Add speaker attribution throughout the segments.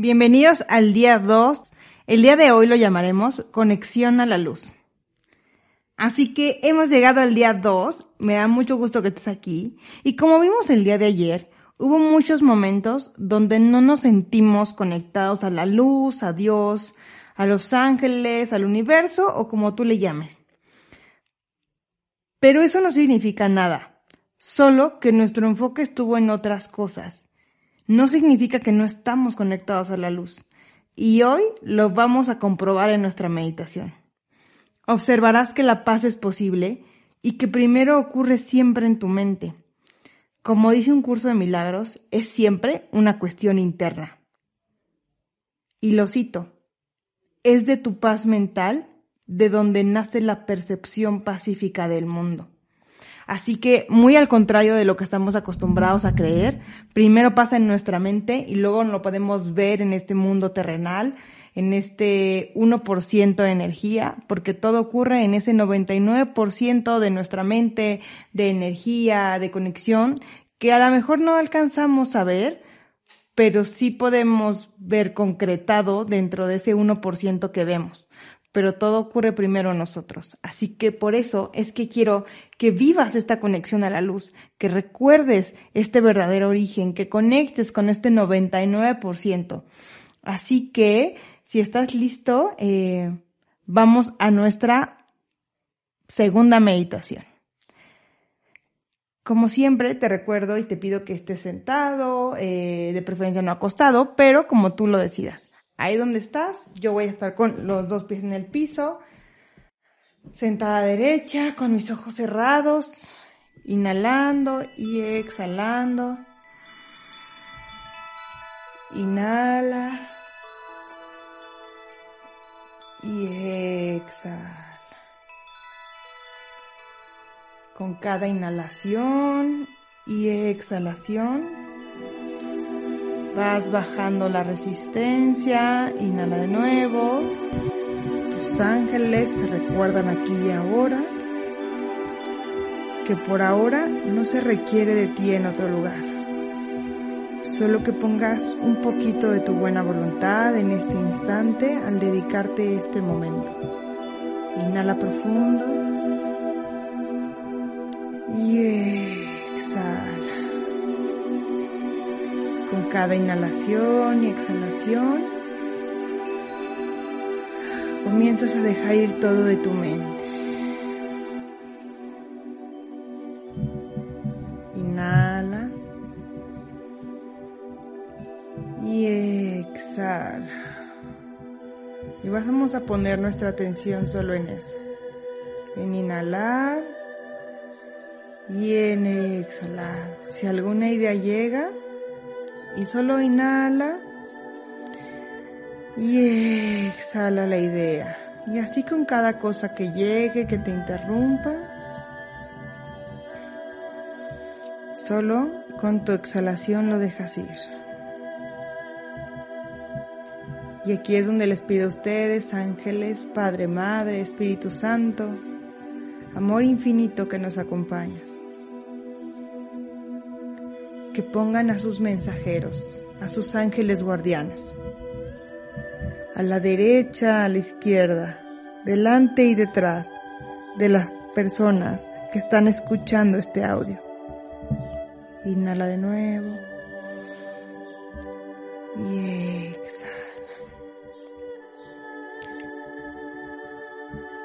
Speaker 1: Bienvenidos al día 2. El día de hoy lo llamaremos Conexión a la Luz. Así que hemos llegado al día 2. Me da mucho gusto que estés aquí. Y como vimos el día de ayer, hubo muchos momentos donde no nos sentimos conectados a la luz, a Dios, a los ángeles, al universo o como tú le llames. Pero eso no significa nada, solo que nuestro enfoque estuvo en otras cosas no significa que no estamos conectados a la luz. Y hoy lo vamos a comprobar en nuestra meditación. Observarás que la paz es posible y que primero ocurre siempre en tu mente. Como dice un curso de milagros, es siempre una cuestión interna. Y lo cito, es de tu paz mental de donde nace la percepción pacífica del mundo. Así que, muy al contrario de lo que estamos acostumbrados a creer, primero pasa en nuestra mente y luego lo podemos ver en este mundo terrenal, en este 1% de energía, porque todo ocurre en ese 99% de nuestra mente, de energía, de conexión, que a lo mejor no alcanzamos a ver, pero sí podemos ver concretado dentro de ese 1% que vemos pero todo ocurre primero en nosotros. Así que por eso es que quiero que vivas esta conexión a la luz, que recuerdes este verdadero origen, que conectes con este 99%. Así que, si estás listo, eh, vamos a nuestra segunda meditación. Como siempre, te recuerdo y te pido que estés sentado, eh, de preferencia no acostado, pero como tú lo decidas. Ahí donde estás, yo voy a estar con los dos pies en el piso, sentada derecha, con mis ojos cerrados, inhalando y exhalando. Inhala y exhala. Con cada inhalación y exhalación Vas bajando la resistencia, inhala de nuevo. Tus ángeles te recuerdan aquí y ahora que por ahora no se requiere de ti en otro lugar. Solo que pongas un poquito de tu buena voluntad en este instante al dedicarte este momento. Inhala profundo y cada inhalación y exhalación, comienzas a dejar ir todo de tu mente. Inhala y exhala. Y vamos a poner nuestra atención solo en eso. En inhalar y en exhalar. Si alguna idea llega, y solo inhala y exhala la idea. Y así con cada cosa que llegue, que te interrumpa, solo con tu exhalación lo dejas ir. Y aquí es donde les pido a ustedes, ángeles, Padre, Madre, Espíritu Santo, amor infinito que nos acompañas que pongan a sus mensajeros, a sus ángeles guardianes, a la derecha, a la izquierda, delante y detrás de las personas que están escuchando este audio. Inhala de nuevo y exhala.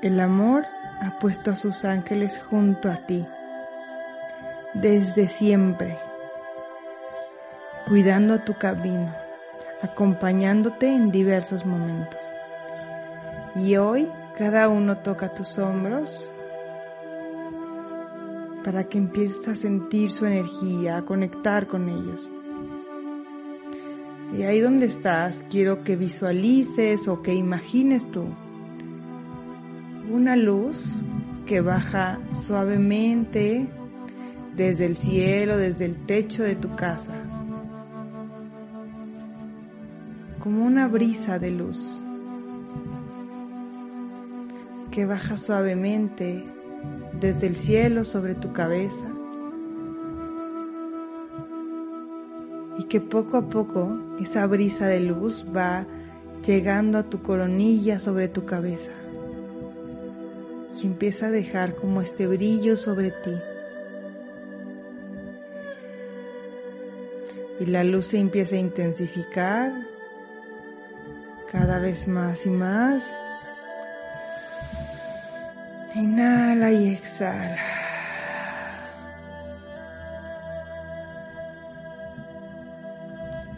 Speaker 1: El amor ha puesto a sus ángeles junto a ti desde siempre cuidando tu camino, acompañándote en diversos momentos. Y hoy cada uno toca tus hombros para que empieces a sentir su energía, a conectar con ellos. Y ahí donde estás, quiero que visualices o que imagines tú una luz que baja suavemente desde el cielo, desde el techo de tu casa, como una brisa de luz que baja suavemente desde el cielo sobre tu cabeza y que poco a poco esa brisa de luz va llegando a tu coronilla sobre tu cabeza y empieza a dejar como este brillo sobre ti. Y la luz se empieza a intensificar cada vez más y más. Inhala y exhala.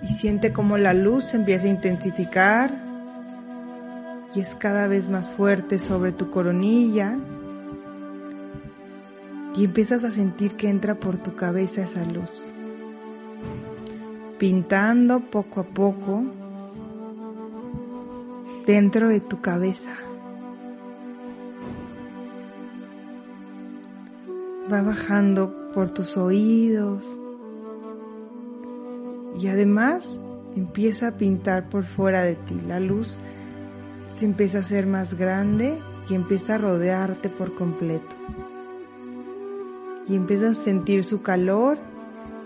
Speaker 1: Y siente como la luz empieza a intensificar y es cada vez más fuerte sobre tu coronilla. Y empiezas a sentir que entra por tu cabeza esa luz, pintando poco a poco dentro de tu cabeza. Va bajando por tus oídos y además empieza a pintar por fuera de ti. La luz se empieza a hacer más grande y empieza a rodearte por completo. Y empiezas a sentir su calor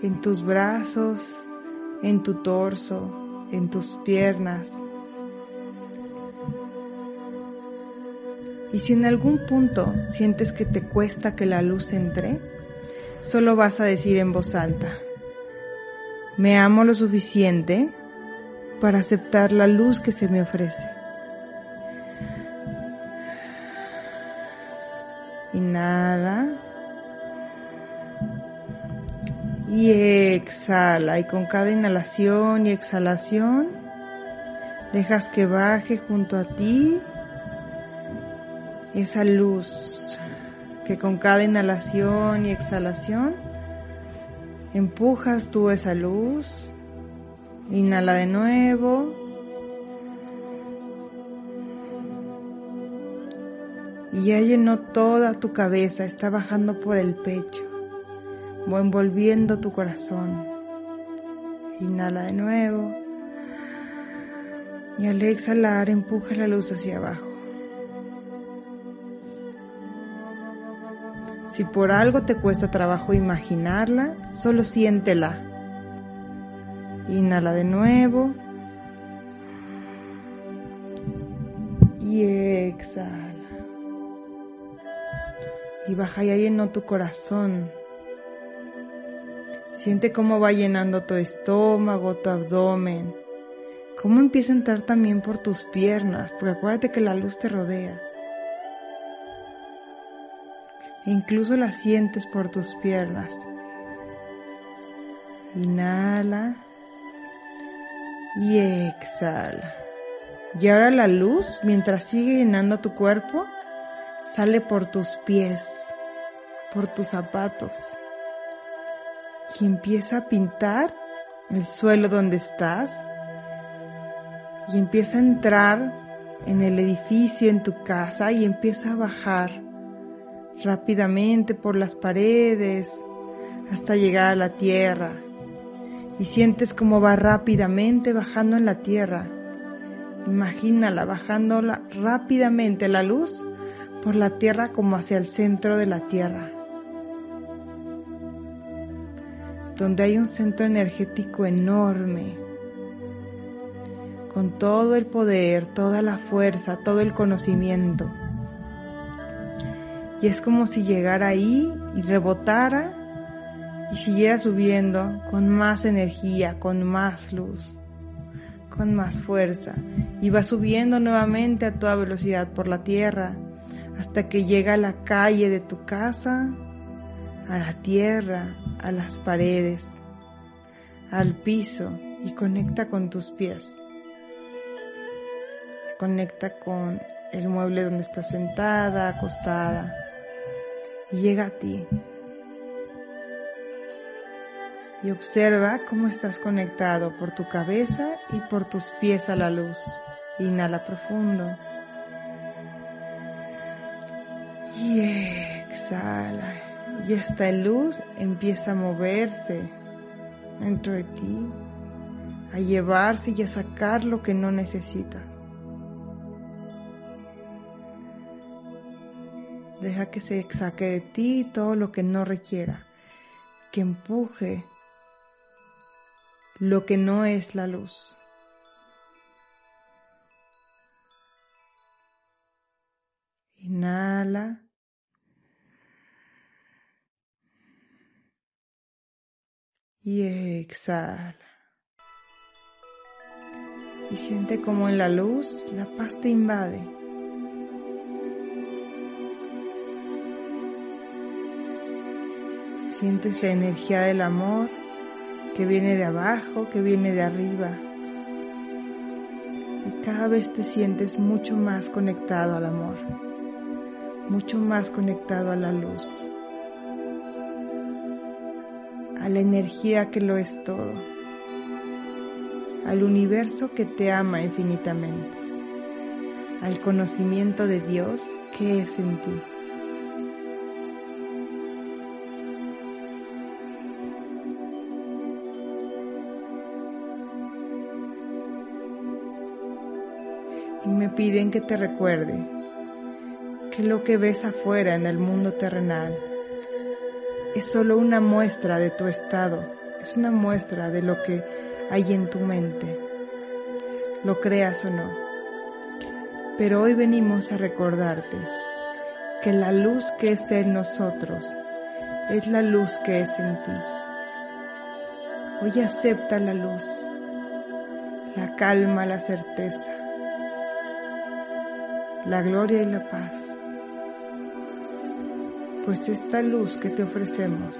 Speaker 1: en tus brazos, en tu torso, en tus piernas, Y si en algún punto sientes que te cuesta que la luz entre, solo vas a decir en voz alta, me amo lo suficiente para aceptar la luz que se me ofrece. Inhala. Y exhala. Y con cada inhalación y exhalación, dejas que baje junto a ti esa luz que con cada inhalación y exhalación empujas tú esa luz. Inhala de nuevo. Y ya llenó toda tu cabeza, está bajando por el pecho, envolviendo tu corazón. Inhala de nuevo. Y al exhalar empuja la luz hacia abajo. Si por algo te cuesta trabajo imaginarla, solo siéntela. Inhala de nuevo. Y exhala. Y baja ya llenó tu corazón. Siente cómo va llenando tu estómago, tu abdomen. Cómo empieza a entrar también por tus piernas, porque acuérdate que la luz te rodea incluso la sientes por tus piernas. Inhala y exhala. Y ahora la luz, mientras sigue llenando tu cuerpo, sale por tus pies, por tus zapatos. Y empieza a pintar el suelo donde estás. Y empieza a entrar en el edificio, en tu casa, y empieza a bajar rápidamente por las paredes hasta llegar a la tierra. Y sientes como va rápidamente bajando en la tierra. Imagínala bajando rápidamente la luz por la tierra como hacia el centro de la tierra, donde hay un centro energético enorme, con todo el poder, toda la fuerza, todo el conocimiento y es como si llegara ahí y rebotara y siguiera subiendo con más energía, con más luz, con más fuerza. Y va subiendo nuevamente a toda velocidad por la tierra hasta que llega a la calle de tu casa, a la tierra, a las paredes, al piso y conecta con tus pies. Conecta con el mueble donde estás sentada, acostada llega a ti. y observa cómo estás conectado por tu cabeza y por tus pies a la luz. Inhala profundo. Y exhala. Y esta luz empieza a moverse dentro de ti, a llevarse y a sacar lo que no necesitas. Deja que se saque de ti todo lo que no requiera, que empuje lo que no es la luz. Inhala. Y exhala. Y siente como en la luz la paz te invade. Sientes la energía del amor que viene de abajo, que viene de arriba. Y cada vez te sientes mucho más conectado al amor, mucho más conectado a la luz, a la energía que lo es todo, al universo que te ama infinitamente, al conocimiento de Dios que es en ti. Piden que te recuerde que lo que ves afuera en el mundo terrenal es solo una muestra de tu estado, es una muestra de lo que hay en tu mente, lo creas o no. Pero hoy venimos a recordarte que la luz que es en nosotros es la luz que es en ti. Hoy acepta la luz, la calma, la certeza la gloria y la paz. Pues esta luz que te ofrecemos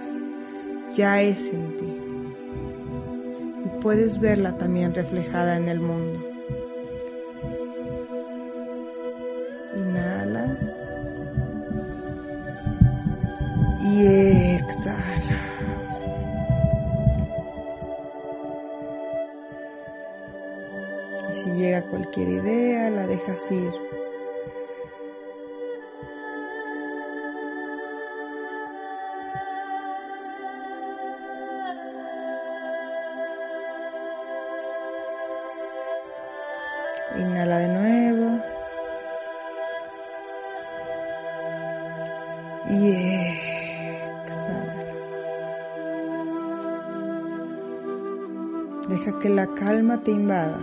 Speaker 1: ya es en ti y puedes verla también reflejada en el mundo. Inhala y exhala. Y si llega cualquier idea, la dejas ir. Te invada,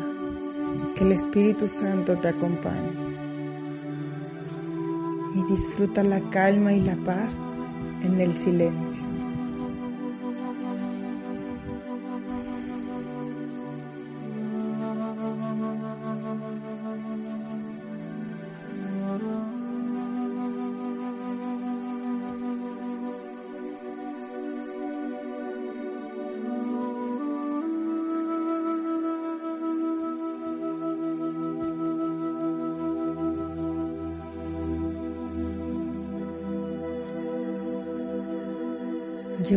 Speaker 1: que el Espíritu Santo te acompañe. Y disfruta la calma y la paz en el silencio.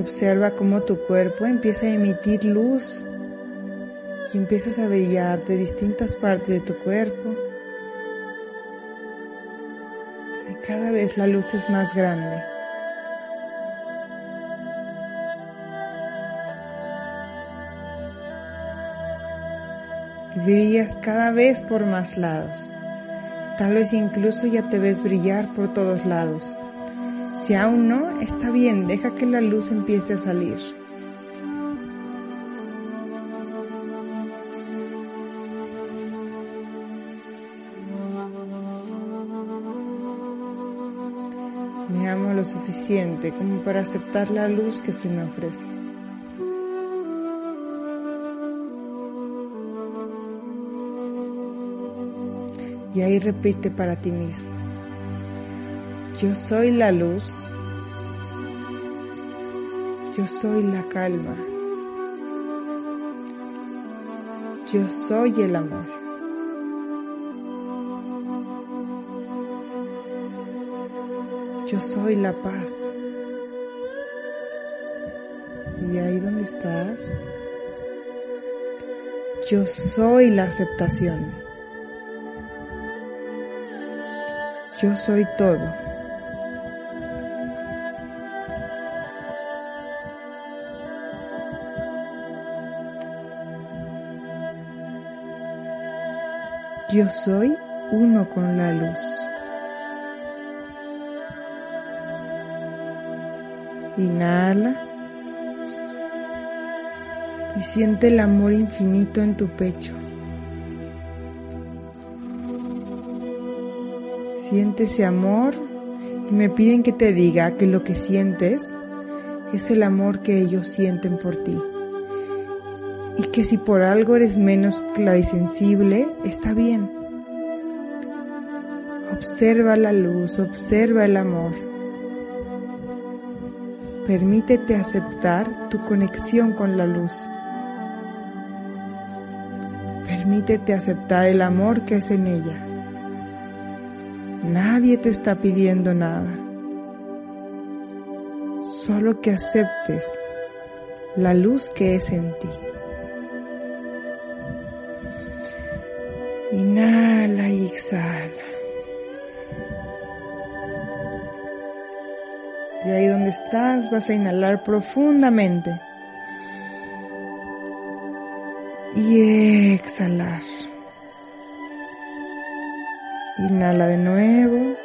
Speaker 1: Observa cómo tu cuerpo empieza a emitir luz y empiezas a brillar de distintas partes de tu cuerpo. Y cada vez la luz es más grande. brillas cada vez por más lados. Tal vez incluso ya te ves brillar por todos lados. Si aún no, está bien, deja que la luz empiece a salir. Me amo lo suficiente como para aceptar la luz que se me ofrece. Y ahí repite para ti mismo. Yo soy la luz. Yo soy la calma. Yo soy el amor. Yo soy la paz. Y ahí donde estás, yo soy la aceptación. Yo soy todo. Yo soy uno con la luz. Inhala y siente el amor infinito en tu pecho. Siente ese amor y me piden que te diga que lo que sientes es el amor que ellos sienten por ti que si por algo eres menos clarisensible, está bien. Observa la luz, observa el amor. Permítete aceptar tu conexión con la luz. Permítete aceptar el amor que es en ella. Nadie te está pidiendo nada. Solo que aceptes la luz que es en ti. Inhala y exhala. Y ahí donde estás vas a inhalar profundamente. Y exhalar. Inhala de nuevo.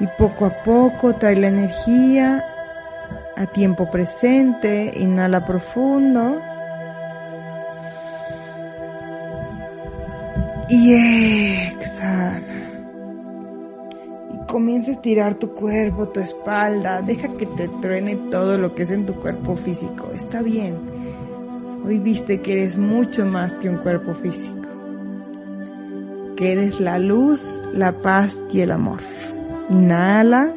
Speaker 1: Y poco a poco trae la energía a tiempo presente, inhala profundo. Y exhala. Y comienza a estirar tu cuerpo, tu espalda. Deja que te truene todo lo que es en tu cuerpo físico. Está bien. Hoy viste que eres mucho más que un cuerpo físico. Que eres la luz, la paz y el amor. Inhala.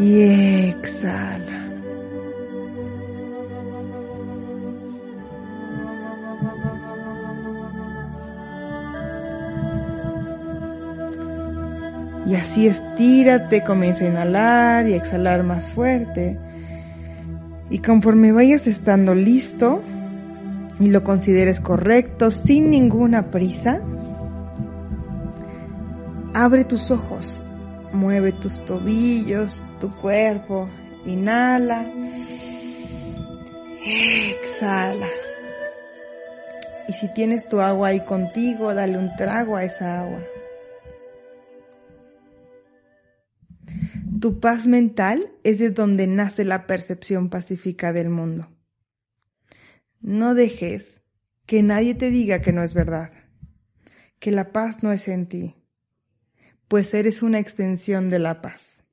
Speaker 1: Y exhala. Y así estírate, comienza a inhalar y exhalar más fuerte. Y conforme vayas estando listo y lo consideres correcto, sin ninguna prisa, abre tus ojos Mueve tus tobillos, tu cuerpo. Inhala. Exhala. Y si tienes tu agua ahí contigo, dale un trago a esa agua. Tu paz mental es de donde nace la percepción pacífica del mundo. No dejes que nadie te diga que no es verdad, que la paz no es en ti pues eres una extensión de la paz.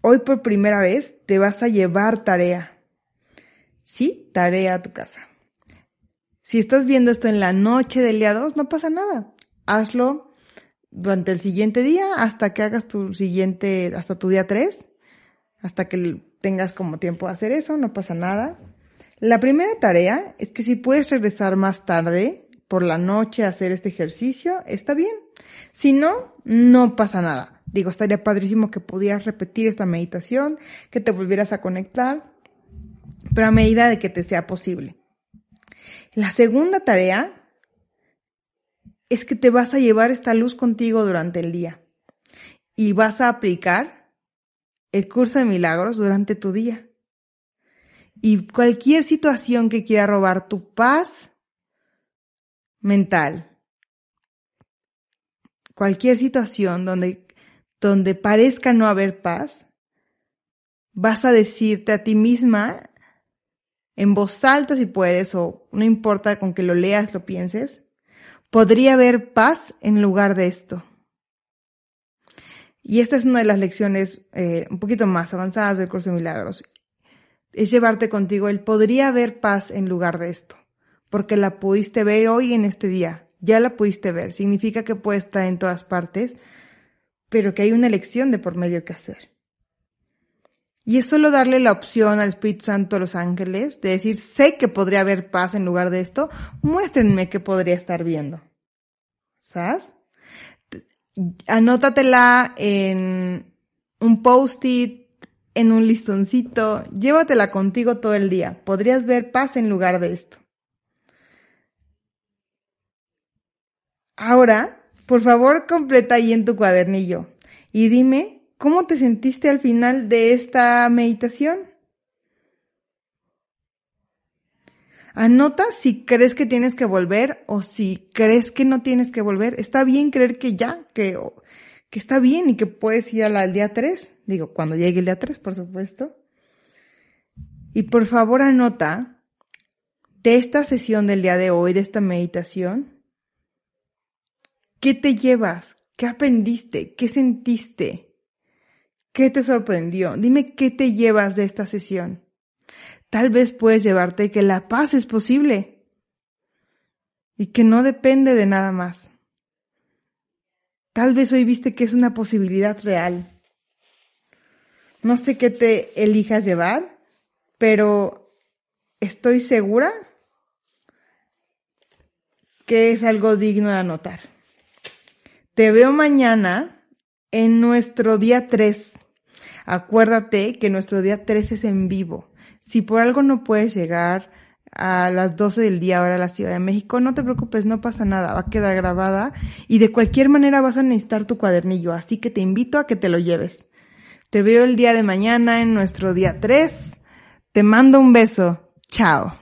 Speaker 1: Hoy por primera vez te vas a llevar tarea. Sí, tarea a tu casa. Si estás viendo esto en la noche del día 2, no pasa nada. Hazlo durante el siguiente día hasta que hagas tu siguiente, hasta tu día 3, hasta que tengas como tiempo de hacer eso, no pasa nada. La primera tarea es que si puedes regresar más tarde, por la noche hacer este ejercicio, está bien. Si no, no pasa nada. Digo, estaría padrísimo que pudieras repetir esta meditación, que te volvieras a conectar, pero a medida de que te sea posible. La segunda tarea es que te vas a llevar esta luz contigo durante el día y vas a aplicar el curso de milagros durante tu día. Y cualquier situación que quiera robar tu paz, mental, cualquier situación donde, donde parezca no haber paz, vas a decirte a ti misma en voz alta si puedes, o no importa con que lo leas, lo pienses, podría haber paz en lugar de esto. Y esta es una de las lecciones eh, un poquito más avanzadas del curso de milagros. Es llevarte contigo el podría haber paz en lugar de esto porque la pudiste ver hoy en este día. Ya la pudiste ver. Significa que puede estar en todas partes, pero que hay una elección de por medio que hacer. Y es solo darle la opción al Espíritu Santo a los ángeles de decir, sé que podría haber paz en lugar de esto, muéstrenme qué podría estar viendo. ¿sabes? Anótatela en un post-it, en un listoncito, llévatela contigo todo el día. Podrías ver paz en lugar de esto. Ahora, por favor, completa ahí en tu cuadernillo y dime cómo te sentiste al final de esta meditación. Anota si crees que tienes que volver o si crees que no tienes que volver. Está bien creer que ya, que, que está bien y que puedes ir al día 3. Digo, cuando llegue el día 3, por supuesto. Y por favor anota de esta sesión del día de hoy, de esta meditación, ¿qué te llevas? ¿Qué aprendiste? ¿Qué sentiste? ¿Qué te sorprendió? Dime qué te llevas de esta sesión. Tal vez puedes llevarte que la paz es posible y que no depende de nada más. Tal vez hoy viste que es una posibilidad real. No sé qué te elijas llevar, pero estoy segura que es algo digno de anotar. Te veo mañana en nuestro día 3. Acuérdate que nuestro día 3 es en vivo. Si por algo no puedes llegar a las 12 del día ahora a la Ciudad de México, no te preocupes, no pasa nada, va a quedar grabada y de cualquier manera vas a necesitar tu cuadernillo, así que te invito a que te lo lleves. Te veo el día de mañana en nuestro día 3. Te mando un beso. Chao.